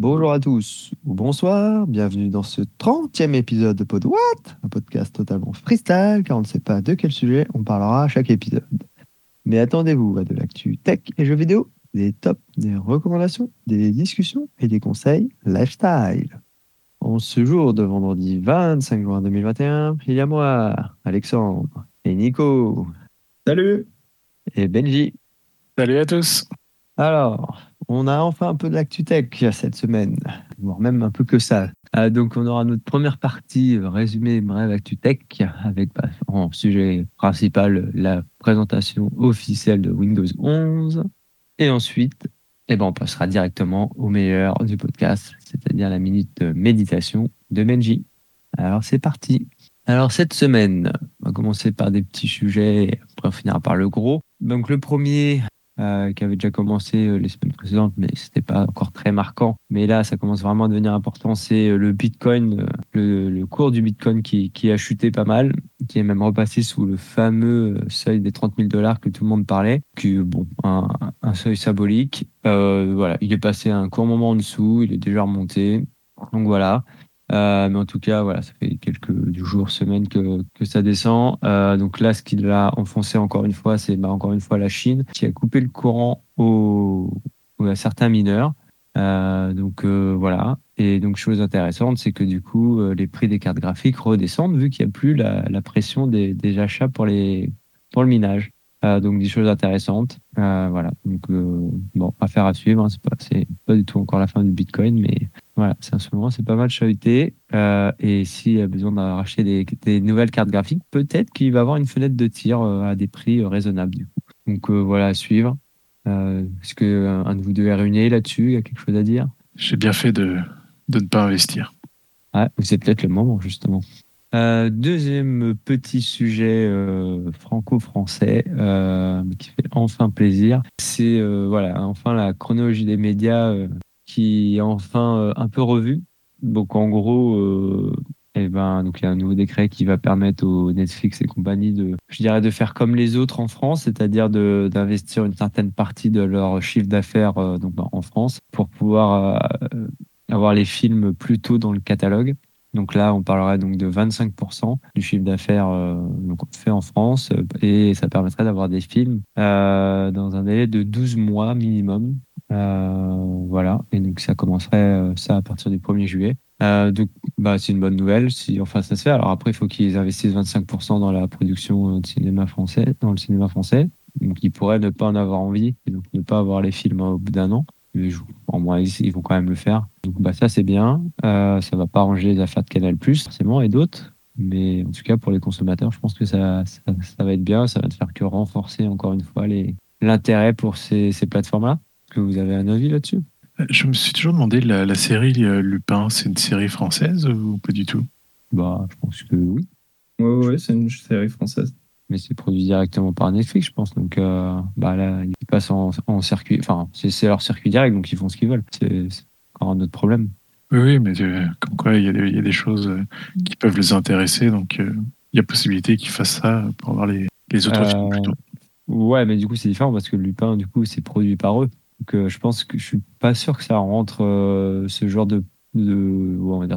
Bonjour à tous ou bonsoir, bienvenue dans ce 30e épisode de Pod What Un podcast totalement freestyle car on ne sait pas de quel sujet on parlera à chaque épisode. Mais attendez-vous à de l'actu tech et jeux vidéo, des tops, des recommandations, des discussions et des conseils lifestyle. En ce jour de vendredi 25 juin 2021, il y a moi, Alexandre, et Nico. Salut Et Benji. Salut à tous Alors, on a enfin un peu de tech cette semaine, voire même un peu que ça. Euh, donc, on aura notre première partie euh, résumé bref actu tech avec bah, en sujet principal la présentation officielle de Windows 11. Et ensuite, eh ben, on passera directement au meilleur du podcast, c'est-à-dire la minute méditation de Benji. Alors, c'est parti. Alors, cette semaine, on va commencer par des petits sujets, après on finira par le gros. Donc, le premier, euh, qui avait déjà commencé euh, les semaines précédentes, mais c'était pas encore très marquant. Mais là, ça commence vraiment à devenir important. C'est euh, le Bitcoin, le, cours du Bitcoin qui, a chuté pas mal, qui est même repassé sous le fameux seuil des 30 000 dollars que tout le monde parlait, qui bon, un, un seuil symbolique. voilà, il est passé un court moment en dessous, il est déjà remonté. Donc voilà. Euh, mais en tout cas, voilà, ça fait quelques jours, semaines que, que ça descend. Euh, donc là, ce qui l'a enfoncé encore une fois, c'est bah, encore une fois la Chine qui a coupé le courant aux, à certains mineurs. Euh, donc voilà. Et donc chose intéressante, c'est que du coup, les prix des cartes graphiques redescendent vu qu'il n'y a plus la, pression des, des, achats pour les pour le minage. donc des choses intéressantes. voilà. Donc bon, affaire à suivre. Hein. C'est pas c'est pas du tout encore la fin du Bitcoin, mais voilà, c'est en ce moment, c'est pas mal chahuté. Euh, et s'il a besoin d'arracher des, des, nouvelles cartes graphiques, peut-être qu'il va avoir une fenêtre de tir euh, à des prix euh, raisonnables. Du coup. Donc voilà, à suivre. Est-ce qu'un de vous deux est là-dessus? Il y a quelque chose à dire? J'ai bien fait de, de ne pas investir. Ah, c'est peut-être le moment, justement. deuxième petit sujet franco-français qui fait enfin plaisir, c'est voilà enfin la chronologie des médias qui est enfin euh, un peu revu. Donc en gros, euh, eh ben, donc il y a un nouveau décret qui va permettre aux Netflix et compagnie de, je dirais, de faire comme les autres en France, c'est-à-dire d'investir une certaine partie de leur chiffre d'affaires euh, donc en France pour pouvoir avoir les films plus tôt dans le catalogue. Donc là, on parlerait donc de 25% du chiffre d'affaires fait en France et ça permettrait d'avoir des films dans un délai de 12 mois minimum. Euh, voilà, et donc ça commencerait euh, ça à partir du 1er juillet. Euh, donc, bah, c'est une bonne nouvelle si enfin ça se fait. Alors après, il faut qu'ils investissent 25% dans la production de cinéma français, dans le cinéma français. Donc, ils pourraient ne pas en avoir envie et donc ne pas avoir les films au bout d'un an. Mais en moins, ils vont quand même le faire. Donc, bah, ça, c'est bien. Euh, ça va pas arranger les affaires de Canal+, forcément, et d'autres. Mais en tout cas, pour les consommateurs, je pense que ça, ça, ça va être bien. Ça va ne faire que renforcer encore une fois l'intérêt pour ces, ces plateformes-là que vous avez un avis là-dessus? Euh, Je me suis toujours demandé, la, série euh, Lupin, c'est une série française ou pas du tout? Bah, je pense que oui. Oui, ouais, c'est une série française. Mais c'est produit directement par Netflix, je pense. Donc, euh, bah là, ils passent en, circuit. Enfin, c'est leur circuit direct, donc ils font ce qu'ils veulent. C'est encore un autre problème. Oui, oui, mais comme quoi, il y, y, a des choses qui peuvent les intéresser. Donc, il y a possibilité qu'ils fassent ça pour avoir les, les autres films plutôt. Ouais, mais du coup, c'est différent parce que Lupin, du coup, c'est produit par eux. Donc, euh, je pense que je suis pas sûr que ça rentre euh, ce genre de,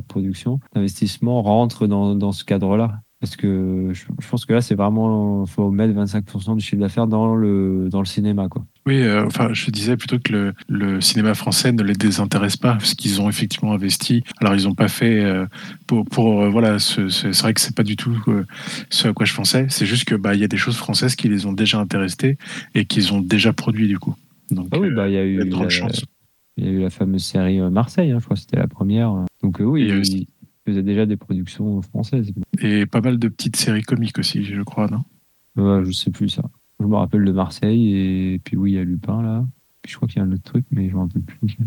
production, d'investissement rentre dans, dans ce cadre-là. Parce que je, pense que là, c'est vraiment, faut mettre 25% du chiffre d'affaires dans le, dans le cinéma, quoi. Oui, euh, enfin, je disais plutôt que le, cinéma français ne les désintéresse pas, parce qu'ils ont effectivement investi. Alors, ils n'ont pas fait pour, pour voilà, c'est vrai que c'est pas du tout ce à quoi je pensais. C'est juste que bah, il y a des choses françaises qui les ont déjà intéressés et qu'ils ont déjà produit du coup. Ah oui, bah, il y a eu la, il y a eu la fameuse série euh, Marseille, hein, je crois que c'était la première. Donc euh, oui, il, faisait déjà des productions françaises. Et pas mal de petites séries comiques aussi, je crois, non? Je sais plus ça. Je me rappelle de Marseille et puis oui, il y a Lupin là. je crois qu'il y a un autre truc, mais je ne me rappelle plus.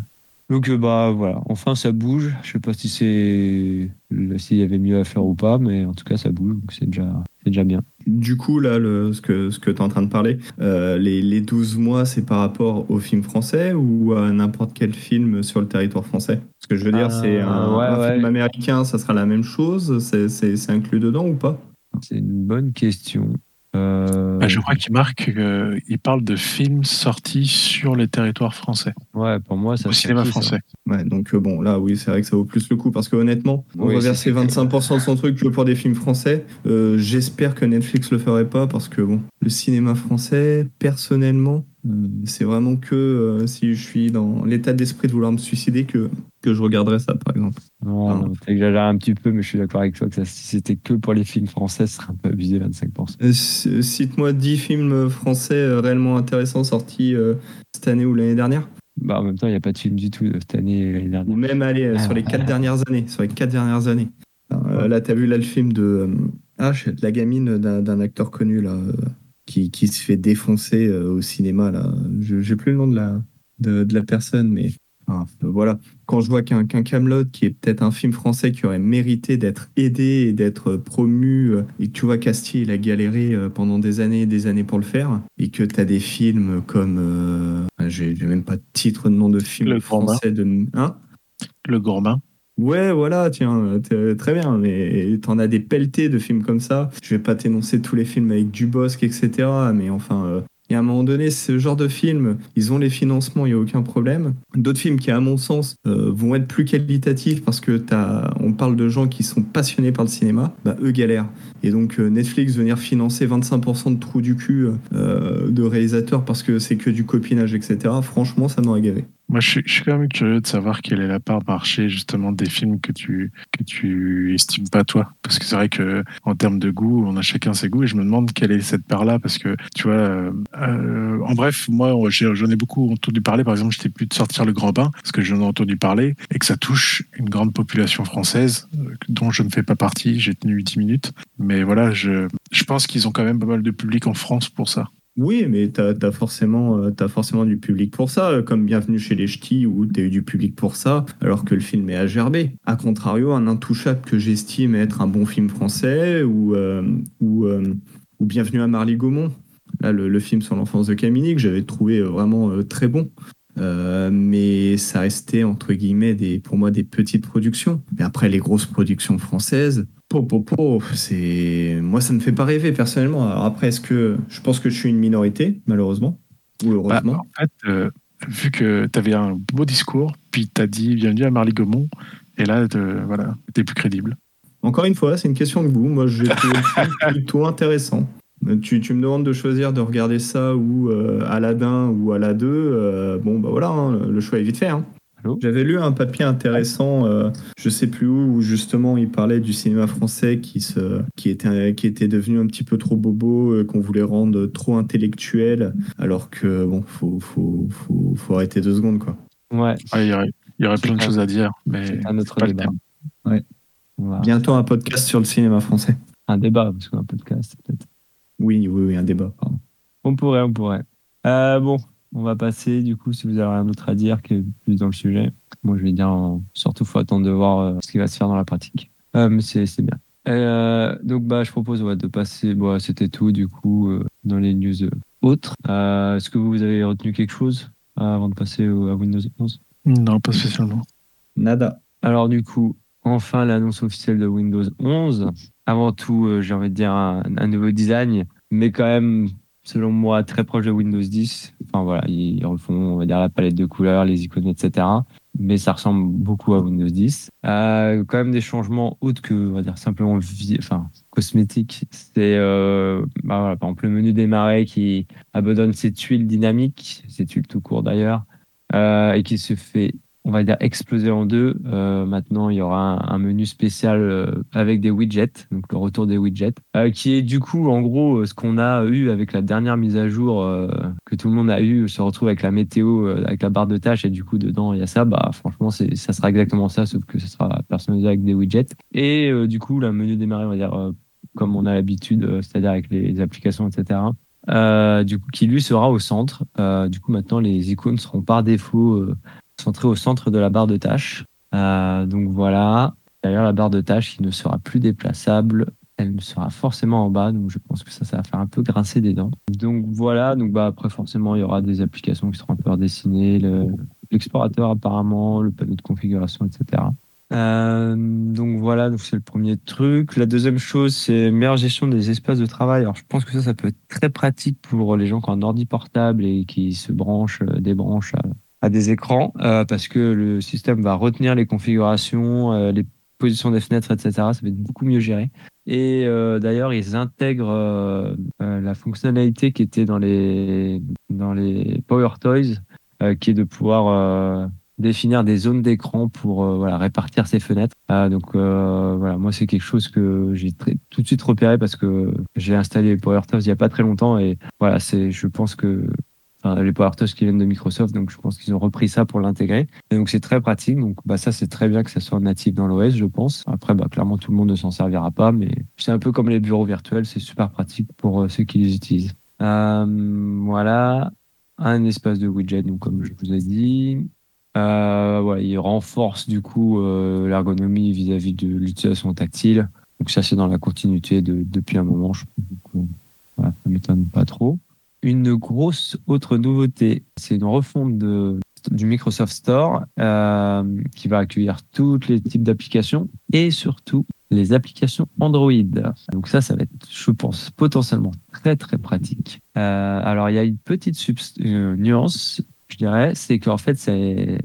Donc euh, bah voilà, enfin ça bouge. Je sais pas si c'est s'il y avait mieux à faire ou pas, mais en tout cas ça bouge, donc c'est déjà c'est déjà bien. Du coup là, le, ce que ce que tu es en train de parler, euh, les, les 12 mois, c'est par rapport au film français ou à n'importe quel film sur le territoire français? Ce que je veux dire, c'est un, euh, film américain, ça sera la même chose? C'est inclus dedans ou pas? C'est une bonne question. Euh, Bah, je crois qu'il marque, il parle de films sortis sur les territoires français. Ouais, pour moi, ça. Au cinéma français. Ouais, donc bon, là, oui, c'est vrai que ça vaut plus le coup parce que honnêtement, on va verser 25% de son truc que pour des films français. J'espère que Netflix le ferait pas parce que bon, le cinéma français, personnellement, c'est vraiment que si je suis dans l'état d'esprit de vouloir me suicider que que je regarderais ça, par exemple. Non, non un petit peu, mais je suis d'accord avec toi que si c'était que pour les films français, ce serait un peu abusé, 25%. Euh, cite-moi 10 films français euh, réellement intéressants sortis euh, cette année ou l'année dernière. Bah, en même temps, il n'y a pas de film du tout cette année et l'année dernière. Ou même, allez, sur les 4 ah. dernières années. Sur les 4 dernières années. là, tu as vu là, le film de, ah, de la gamine d'un acteur connu, là, qui, qui, se fait défoncer au cinéma, là. J'ai plus le nom de la, de, de la personne, mais voilà, quand je vois qu'un Camelot, qui est peut-être un film français qui aurait mérité d'être aidé et d'être promu, euh, et que tu vois Castier, il a galéré euh, pendant des années et des années pour le faire, et que tu as des films comme. Euh, j'ai même pas de titre, de nom de film le français de. Hein? Le Gourmand. Ouais, voilà, tiens, très bien. Mais t'en as des pelletés de films comme ça. Je vais pas t'énoncer tous les films avec Dubosc, etc. Mais enfin, et à un moment donné, ce genre de films, ils ont les financements, il n'y a aucun problème. D'autres films qui, à mon sens, euh, vont être plus qualitatifs parce que on parle de gens qui sont passionnés par le cinéma, bah, eux galèrent. Et donc euh, Netflix venir financer 25% de trous du cul euh, de réalisateurs parce que c'est que du copinage, etc., franchement, ça m'aurait gavé. Moi, je suis, quand même curieux de savoir quelle est la part marché justement des films que tu que tu estimes pas toi, parce que c'est vrai que en termes de goût, on a chacun ses goûts et je me demande quelle est cette part-là, parce que tu vois, euh, en bref, moi, j'en ai beaucoup entendu parler. Par exemple, j'étais plus de sortir le grand bain parce que j'en ai entendu parler et que ça touche une grande population française euh, dont je ne fais pas partie. J'ai tenu 10 minutes, mais voilà, je je pense qu'ils ont quand même pas mal de public en France pour ça. Oui, mais tu as, forcément, euh, forcément du public pour ça, euh, comme Bienvenue chez les Ch'tis, où tu eu du public pour ça, alors que le film est à gerber. A contrario, un Intouchable que j'estime être un bon film français, ou, euh, Bienvenue à Marly-Gaumont, là, le, film sur l'enfance de Camille, que j'avais trouvé vraiment très bon. mais ça restait entre guillemets pour moi des petites productions. Et après les grosses productions françaises, c'est moi ça me fait pas rêver personnellement. Alors après, est-ce que je pense que je suis une minorité malheureusement ou heureusement bah, En fait, euh, vu que tu avais un beau discours, puis tu as dit bienvenue à Marly Gaumont, et là, voilà, tu es plus crédible. Encore une fois, c'est une question de goût. Moi, j'ai trouvé plutôt intéressant. Tu, tu, me demandes de choisir de regarder ça ou euh, Aladdin ou Aladdin. Euh, bon, bah voilà, hein, le choix est vite fait. Hein. J'avais lu un papier intéressant, euh, je sais plus où, où justement il parlait du cinéma français qui, se, qui, était, qui était devenu un petit peu trop bobo, euh, qu'on voulait rendre trop intellectuel, alors que bon, faut, faut, faut, faut arrêter deux secondes quoi. Ouais. il y aurait, y aurait plein de choses à dire, mais un autre débat. Ouais. Bientôt un podcast sur le cinéma français. Un débat, parce qu'un podcast peut-être. Oui, oui, oui, un débat, pardon. On pourrait, on pourrait. Euh, bon, on va passer, du coup, si vous avez rien d'autre à dire que plus dans le sujet. Moi, je vais dire, surtout, il faut attendre de voir euh, ce qui va se faire dans la pratique. Euh, mais c'est bien. Euh, donc, bah, je propose de passer. Bon, C'était tout, du coup, dans les news autres. Est-ce que vous avez retenu quelque chose avant de passer à Windows 11 Non, pas spécialement. Nada. Alors, du coup, enfin, l'annonce officielle de Windows 11. Avant tout, j'ai envie de dire un nouveau design, mais quand même selon moi, très proche de Windows 10. Enfin voilà, ils refont, on va dire, la palette de couleurs, les icônes, etc. Mais ça ressemble beaucoup à Windows 10. Euh, quand même des changements autres que, on va dire, simplement enfin, cosmétiques. C'est, euh, bah voilà, par exemple, le menu démarrer qui abandonne ses tuiles dynamiques, ses tuiles tout court d'ailleurs, euh, et qui se fait on va dire exploser en deux. Euh, maintenant, il y aura un, menu spécial euh, avec des widgets, donc le retour des widgets, euh, qui est du coup en gros ce qu'on a eu avec la dernière mise à jour que tout le monde a eu, se retrouve avec la météo, avec la barre de tâches et du coup dedans il y a ça. Bah franchement, ça sera exactement ça, sauf que ce sera personnalisé avec des widgets. Et du coup, le menu démarrer, on va dire comme on a l'habitude, c'est-à-dire avec les, applications, etc. du coup, qui lui sera au centre. du coup, maintenant, les icônes seront par défaut centré au centre de la barre de tâches. Euh, donc voilà. D'ailleurs, la barre de tâches qui ne sera plus déplaçable, elle sera forcément en bas. Donc je pense que ça, ça va faire un peu grincer des dents. Donc voilà. Donc bah après, forcément, il y aura des applications qui seront un peu redessinées, l'explorateur apparemment, le panneau de configuration, etc. donc voilà, donc c'est le premier truc. La deuxième chose, c'est meilleure gestion des espaces de travail. Alors je pense que ça, ça peut être très pratique pour les gens qui ont un ordi portable et qui se branchent, débranchent à, des écrans, parce que le système va retenir les configurations, les positions des fenêtres, etc. Ça va être beaucoup mieux géré. Et euh, d'ailleurs, ils intègrent euh, euh, la fonctionnalité qui était dans les, dans les Power Toys, qui est de pouvoir définir des zones d'écran pour voilà, répartir ces fenêtres. donc voilà, moi c'est quelque chose que j'ai tout de suite repéré parce que j'ai installé les Power Toys il n'y a pas très longtemps et voilà, je pense que les Power Touch qui viennent de Microsoft, donc je pense qu'ils ont repris ça pour l'intégrer. Et donc c'est très pratique. Donc bah ça c'est très bien que ça soit natif dans l'OS, je pense. Après bah clairement tout le monde ne s'en servira pas, mais c'est un peu comme les bureaux virtuels, c'est super pratique pour euh, ceux qui les utilisent. Euh, voilà, un espace de widget, donc comme je vous ai dit. Euh, il renforce du coup l'ergonomie vis-à-vis de l'utilisation tactile. Donc ça c'est dans la continuité de, depuis un moment. Je, donc, ça m'étonne pas trop. Une grosse autre nouveauté, c'est une refonte du Microsoft Store euh, qui va accueillir tous les types d'applications et surtout les applications Android. Donc ça, ça va être, je pense, potentiellement très très pratique. Euh, alors il y a une petite euh, nuance je dirais, c'est qu'en fait,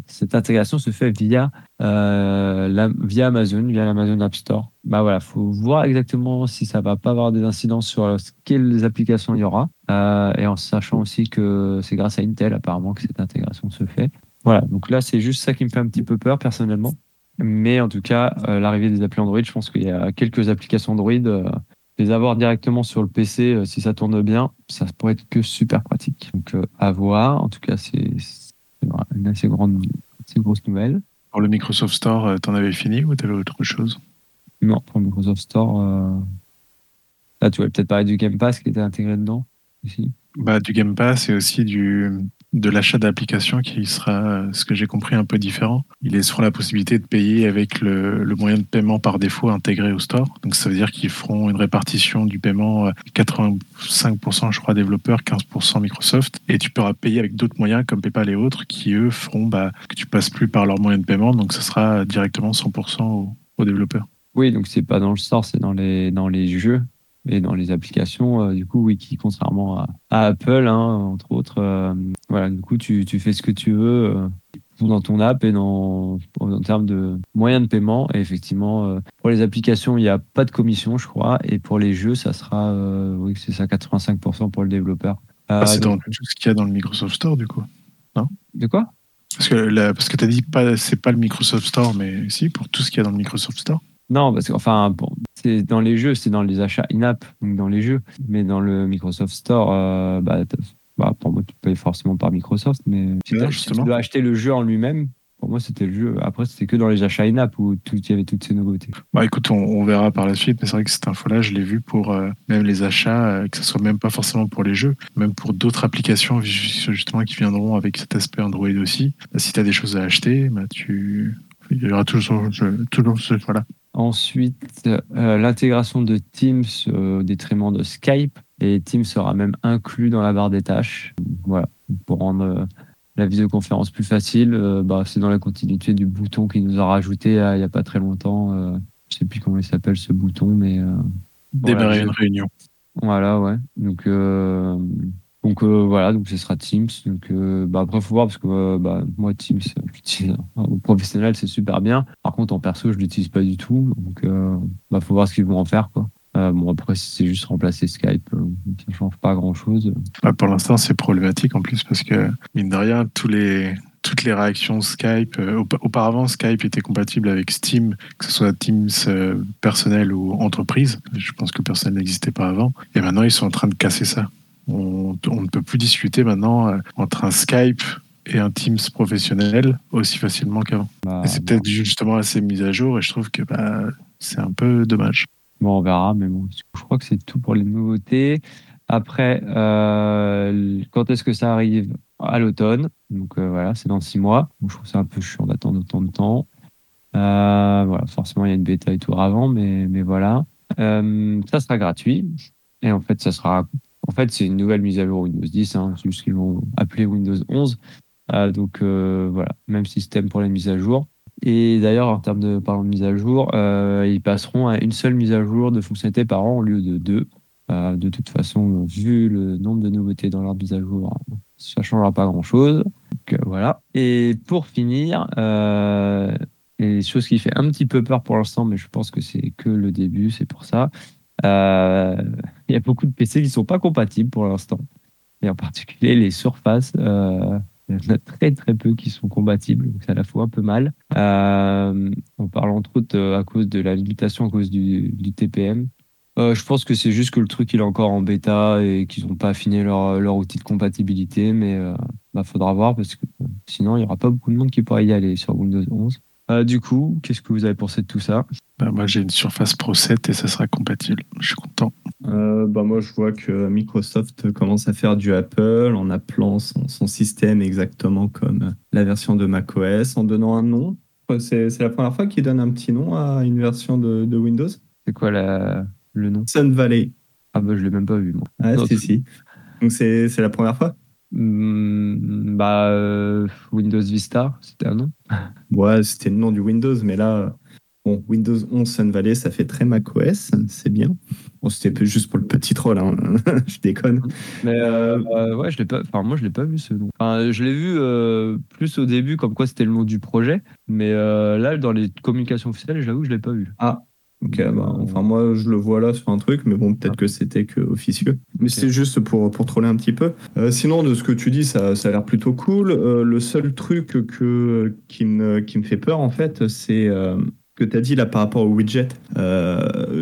cette intégration se fait via, euh, via Amazon, via l'Amazon App Store. Bah voilà, faut voir exactement si ça va pas avoir des incidences sur quelles applications il y aura, euh, et en sachant aussi que c'est grâce à Intel apparemment que cette intégration se fait. Voilà, donc là, c'est juste ça qui me fait un petit peu peur personnellement. Mais en tout cas, euh, l'arrivée des applis Android, je pense qu'il y a quelques applications Android les avoir directement sur le PC, euh, si ça tourne bien, ça pourrait être que super pratique. Donc euh, à voir. En tout cas, c'est une assez grande, assez grosse nouvelle. Pour le Microsoft Store, euh, t'en avais fini ou t'avais autre chose? Non, pour le Microsoft Store, là tu voulais peut-être parler du Game Pass qui était intégré dedans. Bah, du Game Pass et aussi du, de l'achat d'applications qui sera, ce que j'ai compris, un peu différent. Ils laisseront la possibilité de payer avec le, moyen de paiement par défaut intégré au store. Donc ça veut dire qu'ils feront une répartition du paiement 85% je crois développeurs, 15% Microsoft. Et tu pourras payer avec d'autres moyens comme PayPal et autres qui eux feront bah, que tu passes plus par leur moyen de paiement. Donc ça sera directement 100% aux, aux développeurs. Oui, donc c'est pas dans le store, c'est dans les, dans les jeux et dans les applications, euh, du coup, qui contrairement à, Apple, hein, entre autres, euh, voilà, du coup, tu, tu, fais ce que tu veux euh, dans ton app et dans, en termes de moyens de paiement. Et effectivement, pour les applications, il n'y a pas de commission, je crois, et pour les jeux, ça sera, oui, c'est ça, 85% pour le développeur. Ah, c'est dans tout ce qu'il y a dans le Microsoft Store, du coup, non? De quoi? Parce que, parce que tu as dit pas c'est pas le Microsoft Store, mais si, pour tout ce qu'il y a dans le Microsoft Store. Non, parce que, enfin, bon, c'est dans les jeux, c'est dans les achats in-app, donc dans les jeux. Mais dans le Microsoft Store, euh, bah, bah, pour moi, tu payes forcément par Microsoft, mais si, tu dois acheter le jeu en lui-même, pour moi, c'était le jeu. Après, c'était que dans les achats in-app où il y avait toutes ces nouveautés. Bah, écoute, on, verra par la suite, mais c'est vrai que cette info-là, je l'ai vu pour euh, même les achats, euh, que ce soit même pas forcément pour les jeux, même pour d'autres applications justement qui viendront avec cet aspect Android aussi. Bah, si tu as des choses à acheter, bah, tu... il y aura toujours, toujours ce voilà. Ensuite, euh, l'intégration de Teams au détriment de Skype. Et Teams sera même inclus dans la barre des tâches. Voilà, pour rendre euh, la visioconférence plus facile. Euh, bah, c'est dans la continuité du bouton qu'il nous a rajouté il n'y a pas très longtemps. je ne sais plus comment il s'appelle ce bouton, mais. Démarrer une réunion. Voilà, ouais. Donc, donc euh, voilà, donc ce sera Teams. Donc euh, bah, après, faut voir parce que euh, bah, moi Teams, j'utilise au professionnel, c'est super bien. Par contre, en perso, je l'utilise pas du tout. Donc bah, faut voir ce qu'ils vont en faire quoi. bon après, c'est juste remplacer Skype, ça change pas grand chose. pour l'instant, c'est problématique en plus parce que mine de rien, toutes les réactions Skype. auparavant, Skype était compatible avec Steam, que ce soit Teams personnel ou entreprise. Je pense que personne n'existait pas avant. Et maintenant, ils sont en train de casser ça. On, ne peut plus discuter maintenant euh, entre un Skype et un Teams professionnel aussi facilement qu'avant. Bah, c'est peut-être justement assez mis à jour et je trouve que bah, c'est un peu dommage. Bon, on verra, mais bon, je crois que c'est tout pour les nouveautés. Après, euh, quand est-ce que ça arrive? À l'automne. Donc euh, voilà, c'est dans six mois. je trouve ça un peu chiant d'attendre autant de temps. voilà, forcément, il y a une bêta et tout avant, mais, mais voilà. ça sera gratuit. Et en fait, ça sera en fait, c'est une nouvelle mise à jour Windows 10, hein, c'est juste qu'ils vont appeler Windows 11. Euh, donc euh, voilà, même système pour les mises à jour. Et d'ailleurs, en termes de, parlant de mise à jour, ils passeront à une seule mise à jour de fonctionnalité par an au lieu de deux. de toute façon, vu le nombre de nouveautés dans leur mise à jour, ça changera pas grand-chose. voilà. Et pour finir, et chose qui fait un petit peu peur pour l'instant, mais je pense que c'est que le début, c'est pour ça. Euh, il y a beaucoup de PC qui ne sont pas compatibles pour l'instant. Et en particulier les surfaces. Euh, il y en a très très peu qui sont compatibles, donc ça la fout un peu mal. Euh, on parle entre autres à cause de la limitation, à cause du, TPM. je pense que c'est juste que le truc est encore en bêta et qu'ils n'ont pas affiné leur, leur, outil de compatibilité, mais il bah, faudra voir parce que sinon il n'y aura pas beaucoup de monde qui pourra y aller sur Windows 11. Euh, du coup, qu'est-ce que vous avez pensé de tout ça? Bah, Moi, j'ai une Surface Pro 7 et ça sera compatible. Je suis content. Euh, bah, moi, je vois que Microsoft commence à faire du Apple en appelant son, système exactement comme la version de macOS, en donnant un nom. C'est la première fois qu'ils donnent un petit nom à une version de, Windows? C'est quoi le nom? Sun Valley. Ah bah je l'ai même pas vu moi. Ah, si, si. Donc c'est la première fois? Hmm, bah, euh, Windows Vista, c'était un nom. Ouais, c'était le nom du Windows, mais là, bon, Windows 11 Sun Valley, ça fait très macOS, c'est bien. Bon, c'était juste pour le petit troll, hein. je déconne. Mais euh, euh, ouais, je l'ai pas. Enfin, moi, je l'ai pas vu ce nom. Enfin, je l'ai vu plus au début, comme quoi c'était le nom du projet, mais là, dans les communications officielles, j'avoue, je l'ai pas vu. Ah, Ok, bah, enfin moi je le vois là sur un truc, mais bon peut-être que c'était que officieux. Mais c'est juste pour, pour troller un petit peu. Euh, sinon de ce que tu dis, ça, ça a l'air plutôt cool. Euh, le seul truc que, qui, me, qui me fait peur en fait, c'est euh, que tu as dit là par rapport aux widgets.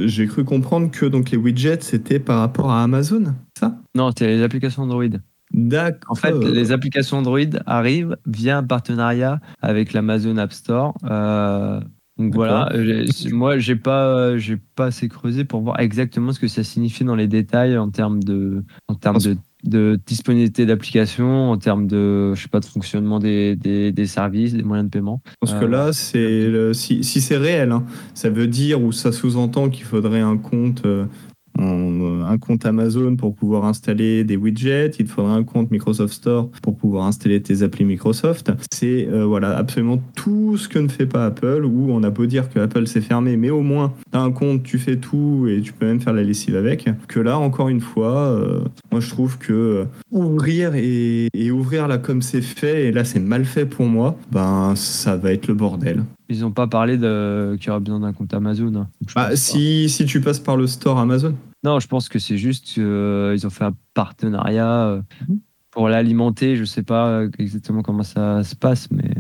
J'ai cru comprendre que donc les widgets c'était par rapport à Amazon, ça? Non, c'était les applications Android. D'accord. En fait, les applications Android arrivent via un partenariat avec l'Amazon App Store. Donc voilà, moi j'ai pas j'ai pas assez creusé pour voir exactement ce que ça signifie dans les détails en termes de en termes de, de, disponibilité d'application, en termes de je sais pas de fonctionnement des, des, des services, des moyens de paiement. Parce que là c'est si, si c'est réel, hein, ça veut dire ou ça sous-entend qu'il faudrait un compte euh, euh, un compte Amazon pour pouvoir installer des widgets, il te faudra un compte Microsoft Store pour pouvoir installer tes applis Microsoft. C'est euh, voilà absolument tout ce que ne fait pas Apple, où on a beau dire que Apple s'est fermé, mais au moins tu as un compte, tu fais tout et tu peux même faire la lessive avec. Que là, encore une fois, euh, moi je trouve que ouvrir et, ouvrir là comme c'est fait, et là c'est mal fait pour moi, ben ça va être le bordel. Ils n'ont pas parlé de qu'il y aura besoin d'un compte Amazon. Hein. Bah, si, si tu passes par le store Amazon. Non, je pense que c'est juste qu'ils euh, ont fait un partenariat euh, mhm. pour l'alimenter. Je ne sais pas exactement comment ça se passe, mais.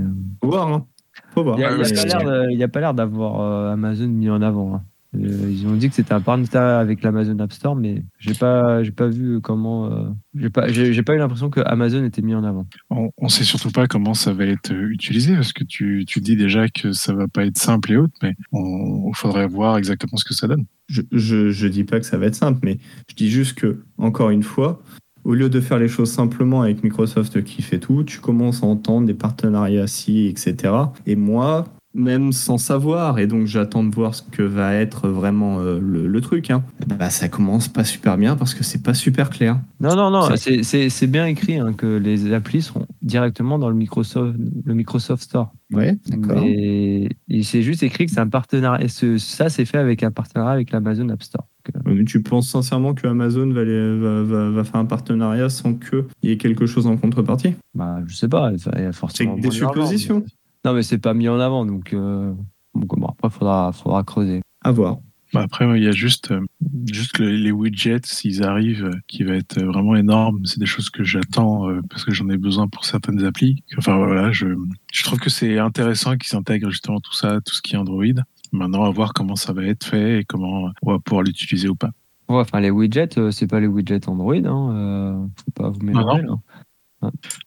Faut voir, hein. Faut voir. Il n'y a, pas l'air d'avoir euh, Amazon mis en avant. Hein. Euh, ils ont dit que c'était un partenariat avec l'Amazon App Store, mais j'ai pas, j'ai pas vu comment. Euh, j'ai pas, j'ai, pas eu l'impression que Amazon était mis en avant. On, ne sait surtout pas comment ça va être utilisé parce que tu, tu dis déjà que ça va pas être simple et autre, mais il faudrait voir exactement ce que ça donne. Je, je, je dis pas que ça va être simple, mais je dis juste que encore une fois, au lieu de faire les choses simplement avec Microsoft qui fait tout, tu commences à entendre des partenariats ci, etc. Et moi, même sans savoir, et donc j'attends de voir ce que va être vraiment euh, le, truc. Hein. Bah, ça commence pas super bien parce que c'est pas super clair. Non, non, non, c'est bien écrit hein, que les applis seront directement dans le Microsoft, le Microsoft Store. Ouais, d'accord. Et, c'est juste écrit que c'est un partenariat. Et ça, c'est fait avec un partenariat avec l'Amazon App Store. Mais tu penses sincèrement que Amazon va, va, va, faire un partenariat sans qu'il y ait quelque chose en contrepartie? Bah, je sais pas. Il y a forcément. C'est des suppositions. Non, mais c'est pas mis en avant, donc euh, bon, après, faudra, faudra creuser. À voir. Bah, après, il y a juste, euh, juste les widgets, s'ils arrivent, euh, qui va être vraiment énorme. C'est des choses que j'attends parce que j'en ai besoin pour certaines applis. Enfin voilà, je, je trouve que c'est intéressant qu'ils intègrent justement tout ça, tout ce qui est Android. Maintenant, à voir comment ça va être fait et comment on va pouvoir l'utiliser ou pas. Ouais, enfin, les widgets, c'est pas les widgets Android. Hein. faut pas vous mélanger.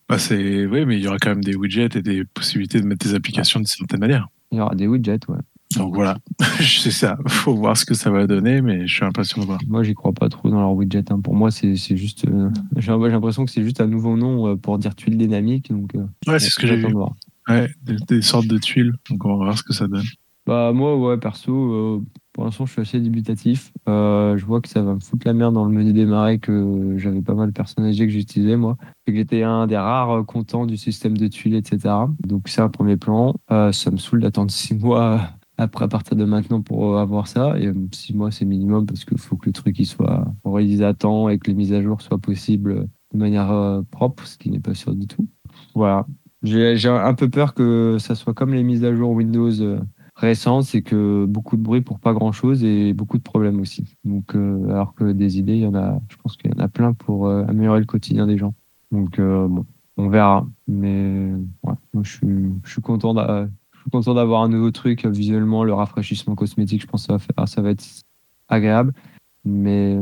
Bah c'est oui, mais il y aura quand même des widgets et des possibilités de mettre des applications d'une certaine manière. Il y aura des widgets, ouais. Donc voilà, c'est ça. Faut voir ce que ça va donner, mais je suis impatient de voir. Moi, j'y crois pas trop dans leur widget. Hein. Pour moi, c'est juste. Euh, j'ai l'impression que c'est juste un nouveau nom euh, pour dire tuile dynamique. Donc, euh, ouais, c'est ce que j'ai vu. Ouais, des, sortes de tuiles. Donc on va voir ce que ça donne. Bah moi, ouais, perso, pour l'instant, je suis assez débutatif. Euh, je vois que ça va me foutre la merde dans le menu démarrer que j'avais pas mal personnalisé que j'utilisais moi. Et que j'étais un des rares contents du système de tuiles, etc. Donc c'est un premier plan. Euh, ça me saoule d'attendre six mois après à partir de maintenant pour avoir ça. Et six mois, c'est minimum parce qu'il faut que le truc il soit réalisé à temps et que les mises à jour soient possibles de manière propre, ce qui n'est pas sûr du tout. Voilà. J'ai un peu peur que ça soit comme les mises à jour Windows c'est que beaucoup de bruit pour pas grand chose et beaucoup de problèmes aussi. Donc, euh, alors que des idées, il y en a, je pense qu'il y en a plein pour euh, améliorer le quotidien des gens. Donc, euh, bon, on verra. Mais ouais, moi, je suis, je suis content d'avoir un nouveau truc visuellement, le rafraîchissement cosmétique. Je pense que ça va, faire, ça va être agréable, mais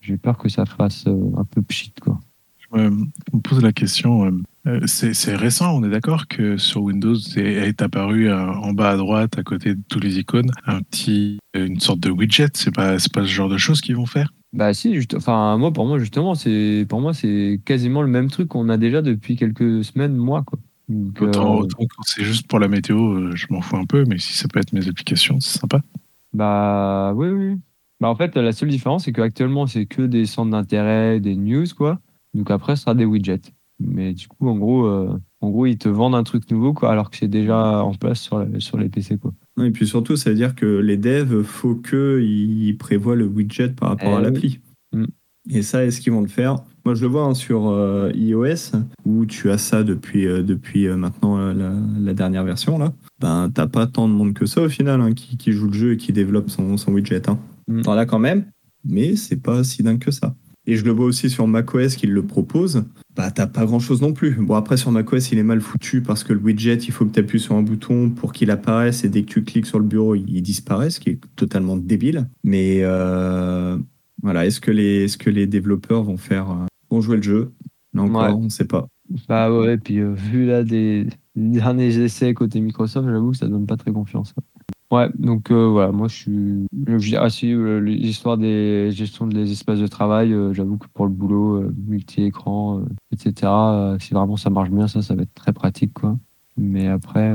j'ai peur que ça fasse un peu pchit, quoi. Je me pose la question c'est récent, on est d'accord que sur Windows est, apparu euh, en bas à droite, à côté de tous les icônes, un petit, euh, une sorte de widget. C'est pas, pas ce genre de choses qu'ils vont faire Bah si, enfin moi pour moi justement, c'est pour moi c'est quasiment le même truc qu'on a déjà depuis quelques semaines, mois quoi. autant, quand c'est juste pour la météo, je m'en fous un peu, mais si ça peut être mes applications, c'est sympa. Bah oui, oui. Bah en fait, la seule différence, c'est qu'actuellement, c'est que des centres d'intérêt, des news, quoi. Donc après, ce sera des widgets. Mais du coup, en gros, euh, en gros, ils te vendent un truc nouveau, quoi, alors que c'est déjà en place sur, sur les PC, quoi. Et puis surtout, ça veut dire que les devs, faut qu'ils prévoient le widget par rapport à eh l'appli. Mm. Et ça, est-ce qu'ils vont le faire? Moi, je le vois hein, sur euh, iOS, où tu as ça depuis, euh, depuis maintenant la, dernière version. là. Ben, t'as pas tant de monde que ça au final hein, qui, joue le jeu et qui développe son, son widget. Hein. Mm. T'en as quand même, mais c'est pas si dingue que ça. Et je le vois aussi sur macOS qu'il le propose. Bah, t'as pas grand chose non plus. Bon, après, sur macOS, il est mal foutu parce que le widget, il faut que tu appuies sur un bouton pour qu'il apparaisse et dès que tu cliques sur le bureau, il disparaît, ce qui est totalement débile. Mais euh, voilà, est-ce que, les, est-ce que les développeurs vont faire. Euh, vont jouer le jeu? Là encore, on ne sait pas. Bah ouais, puis euh, vu là des derniers essais côté Microsoft, j'avoue que ça donne pas très confiance. Ouais, donc euh, voilà, moi je suis. Ah si, euh, l'histoire des gestions des espaces de travail, euh, j'avoue que pour le boulot, multi-écran, etc., si vraiment ça marche bien, ça, ça va être très pratique, quoi. Mais après.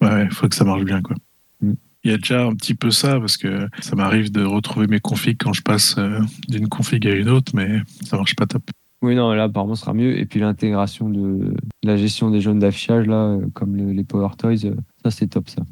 Ouais, il faut que ça marche bien, quoi. Mm. Il y a déjà un petit peu ça, parce que ça m'arrive de retrouver mes configs quand je passe d'une config à une autre, mais ça marche pas top. Oui, non, là, apparemment, ce sera mieux. Et puis l'intégration de, la gestion des jeunes d'affichage, là, comme les Power Toys, ça, c'est top, ça.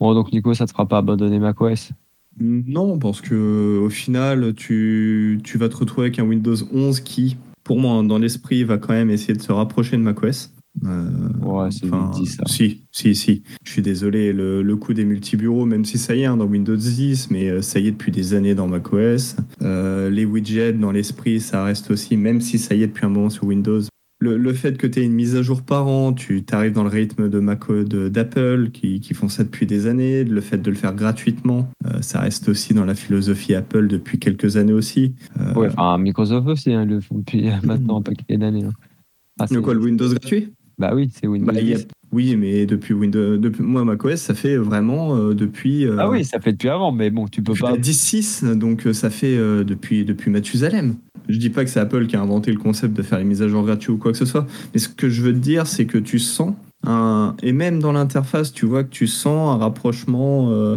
Bon, donc Nico, ça te fera pas abandonner macOS Non, parce que au final, tu, tu vas te retrouver avec un Windows 11 qui, pour moi, dans l'esprit, va quand même essayer de se rapprocher de macOS. Euh, ouais, c'est dit ça. Si, si, si. Je suis désolé, le, le coup des multibureaux, même si ça y est hein, dans Windows 10, mais euh, ça y est depuis des années dans macOS. Euh, les widgets, dans l'esprit, ça reste aussi, même si ça y est depuis un moment sur Windows, le, fait que tu aies une mise à jour par an, tu arrives dans le rythme de Mac d'Apple qui, qui, font ça depuis des années, le fait de le faire gratuitement, euh, ça reste aussi dans la philosophie Apple depuis quelques années aussi. Euh, ouais, enfin Microsoft aussi, hein, le font depuis maintenant un paquet d'années. Hein. Ah, quoi, le Windows gratuit? Bah oui, c'est Windows. Bah, oui, mais depuis Windows, depuis, moi macOS, ça fait vraiment euh, depuis. ah oui, ça fait depuis avant, mais bon, tu peux pas. 10.6, donc ça fait depuis depuis Mathusalem. Je dis pas que c'est Apple qui a inventé le concept de faire les mises à jour gratuites ou quoi que ce soit, mais ce que je veux te dire, c'est que tu sens un. Et même dans l'interface, tu vois que tu sens un rapprochement euh,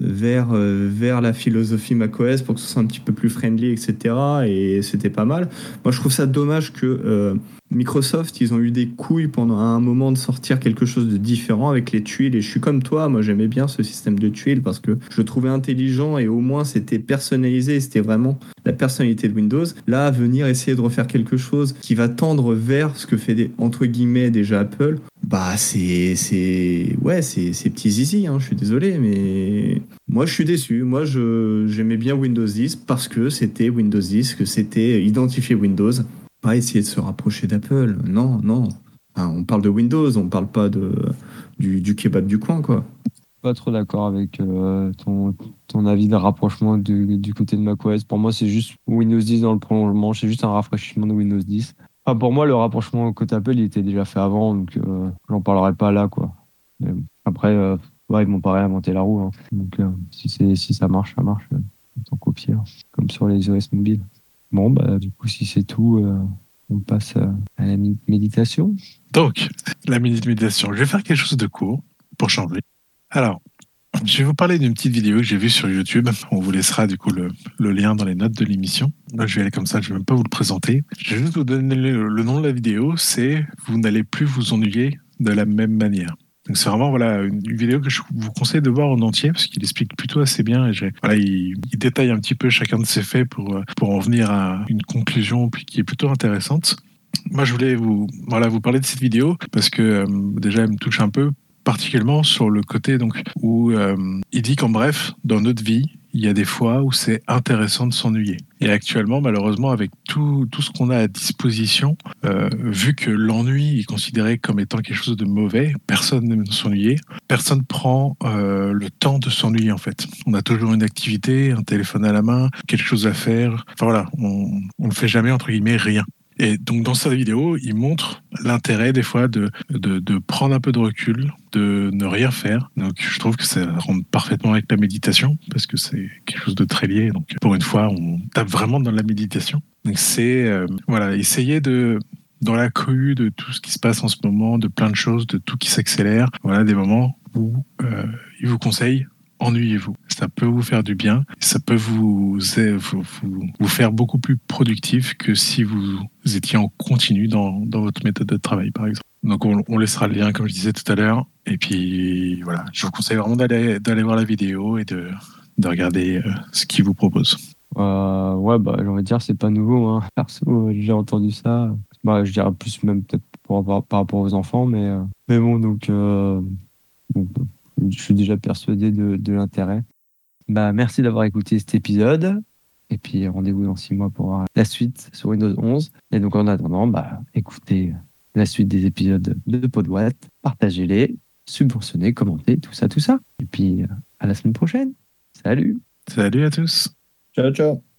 vers, euh, vers la philosophie macOS pour que ce soit un petit peu plus friendly, etc. Et c'était pas mal. Moi, je trouve ça dommage que. Microsoft, ils ont eu des couilles pendant un moment de sortir quelque chose de différent avec les tuiles. Et je suis comme toi, moi j'aimais bien ce système de tuiles parce que je le trouvais intelligent et au moins c'était personnalisé. C'était vraiment la personnalité de Windows. Là, venir essayer de refaire quelque chose qui va tendre vers ce que fait entre guillemets déjà Apple, bah c'est c'est ouais c'est petit zizi. Hein, je suis désolé, mais moi je suis déçu. Moi j'aimais bien Windows 10 parce que c'était Windows 10, que c'était identifié Windows pas essayer de se rapprocher d'Apple. Non, non. on parle de Windows, on parle pas de, du, kebab du coin, quoi. Pas trop d'accord avec euh, ton, ton, avis de rapprochement du, du, côté de macOS. Pour moi, c'est juste Windows 10 dans le prolongement, c'est juste un rafraîchissement de Windows 10. pour moi, le rapprochement côté Apple, il était déjà fait avant, donc euh, j'en parlerai pas là, quoi. après, euh, ils m'ont pas réinventé la roue. Hein. Donc, si, si ça marche, ça marche. Autant copier, comme sur les OS mobiles. Bon, bah, du coup, si c'est tout, euh, on passe à la méditation. Donc, la minute méditation. Je vais faire quelque chose de court pour changer. Alors, je vais vous parler d'une petite vidéo que j'ai vue sur YouTube. On vous laissera du coup le, lien dans les notes de l'émission. je vais aller comme ça, je vais même pas vous le présenter. Je vais juste vous donner le nom de la vidéo. C'est Vous n'allez plus vous ennuyer de la même manière. Donc c'est vraiment voilà une, vidéo que je vous conseille de voir en entier parce qu'il explique plutôt assez bien et voilà il, détaille un petit peu chacun de ses faits pour pour en venir à une conclusion qui est plutôt intéressante. Moi je voulais vous voilà vous parler de cette vidéo parce que euh, déjà elle me touche un peu particulièrement sur le côté donc où euh, il dit qu'en bref dans notre vie il y a des fois où c'est intéressant de s'ennuyer. Et actuellement, malheureusement, avec tout, tout ce qu'on a à disposition, euh, vu que l'ennui est considéré comme étant quelque chose de mauvais, personne n'aime s'ennuyer, personne prend euh, le temps de s'ennuyer en fait. On a toujours une activité, un téléphone à la main, quelque chose à faire. Enfin voilà, on ne fait jamais entre guillemets rien. Et donc dans sa vidéo, il montre l'intérêt des fois de, de, prendre un peu de recul, de ne rien faire. Donc je trouve que ça rentre parfaitement avec la méditation parce que c'est quelque chose de très lié. Donc pour une fois, on tape vraiment dans la méditation. Donc c'est euh, voilà, essayer de dans la cohue de tout ce qui se passe en ce moment, de plein de choses, de tout qui s'accélère. Voilà des moments où euh, il vous conseille ennuyez-vous. Ça peut vous faire du bien. Ça peut vous, vous, faire beaucoup plus productif que si vous étiez en continu dans, dans votre méthode de travail, par exemple. Donc, on, laissera le lien, comme je disais tout à l'heure. Et puis, voilà, je vous conseille vraiment d'aller, voir la vidéo et de, de regarder euh, ce qu'il vous propose. Euh, ouais, bah, j'ai envie de dire, c'est pas nouveau. Hein. Perso, j'ai entendu ça. Bah, je dirais plus même peut-être par rapport aux enfants, mais, euh, mais bon, donc, je suis déjà persuadé de, l'intérêt. Bah, merci d'avoir écouté cet épisode. Et puis rendez-vous dans six mois pour voir la suite sur Windows 11. Et donc en attendant, bah, écoutez la suite des épisodes de Podwatt, partagez-les, subventionnez, commentez, tout ça, tout ça. Et puis à la semaine prochaine. Salut. Salut à tous. Ciao, ciao.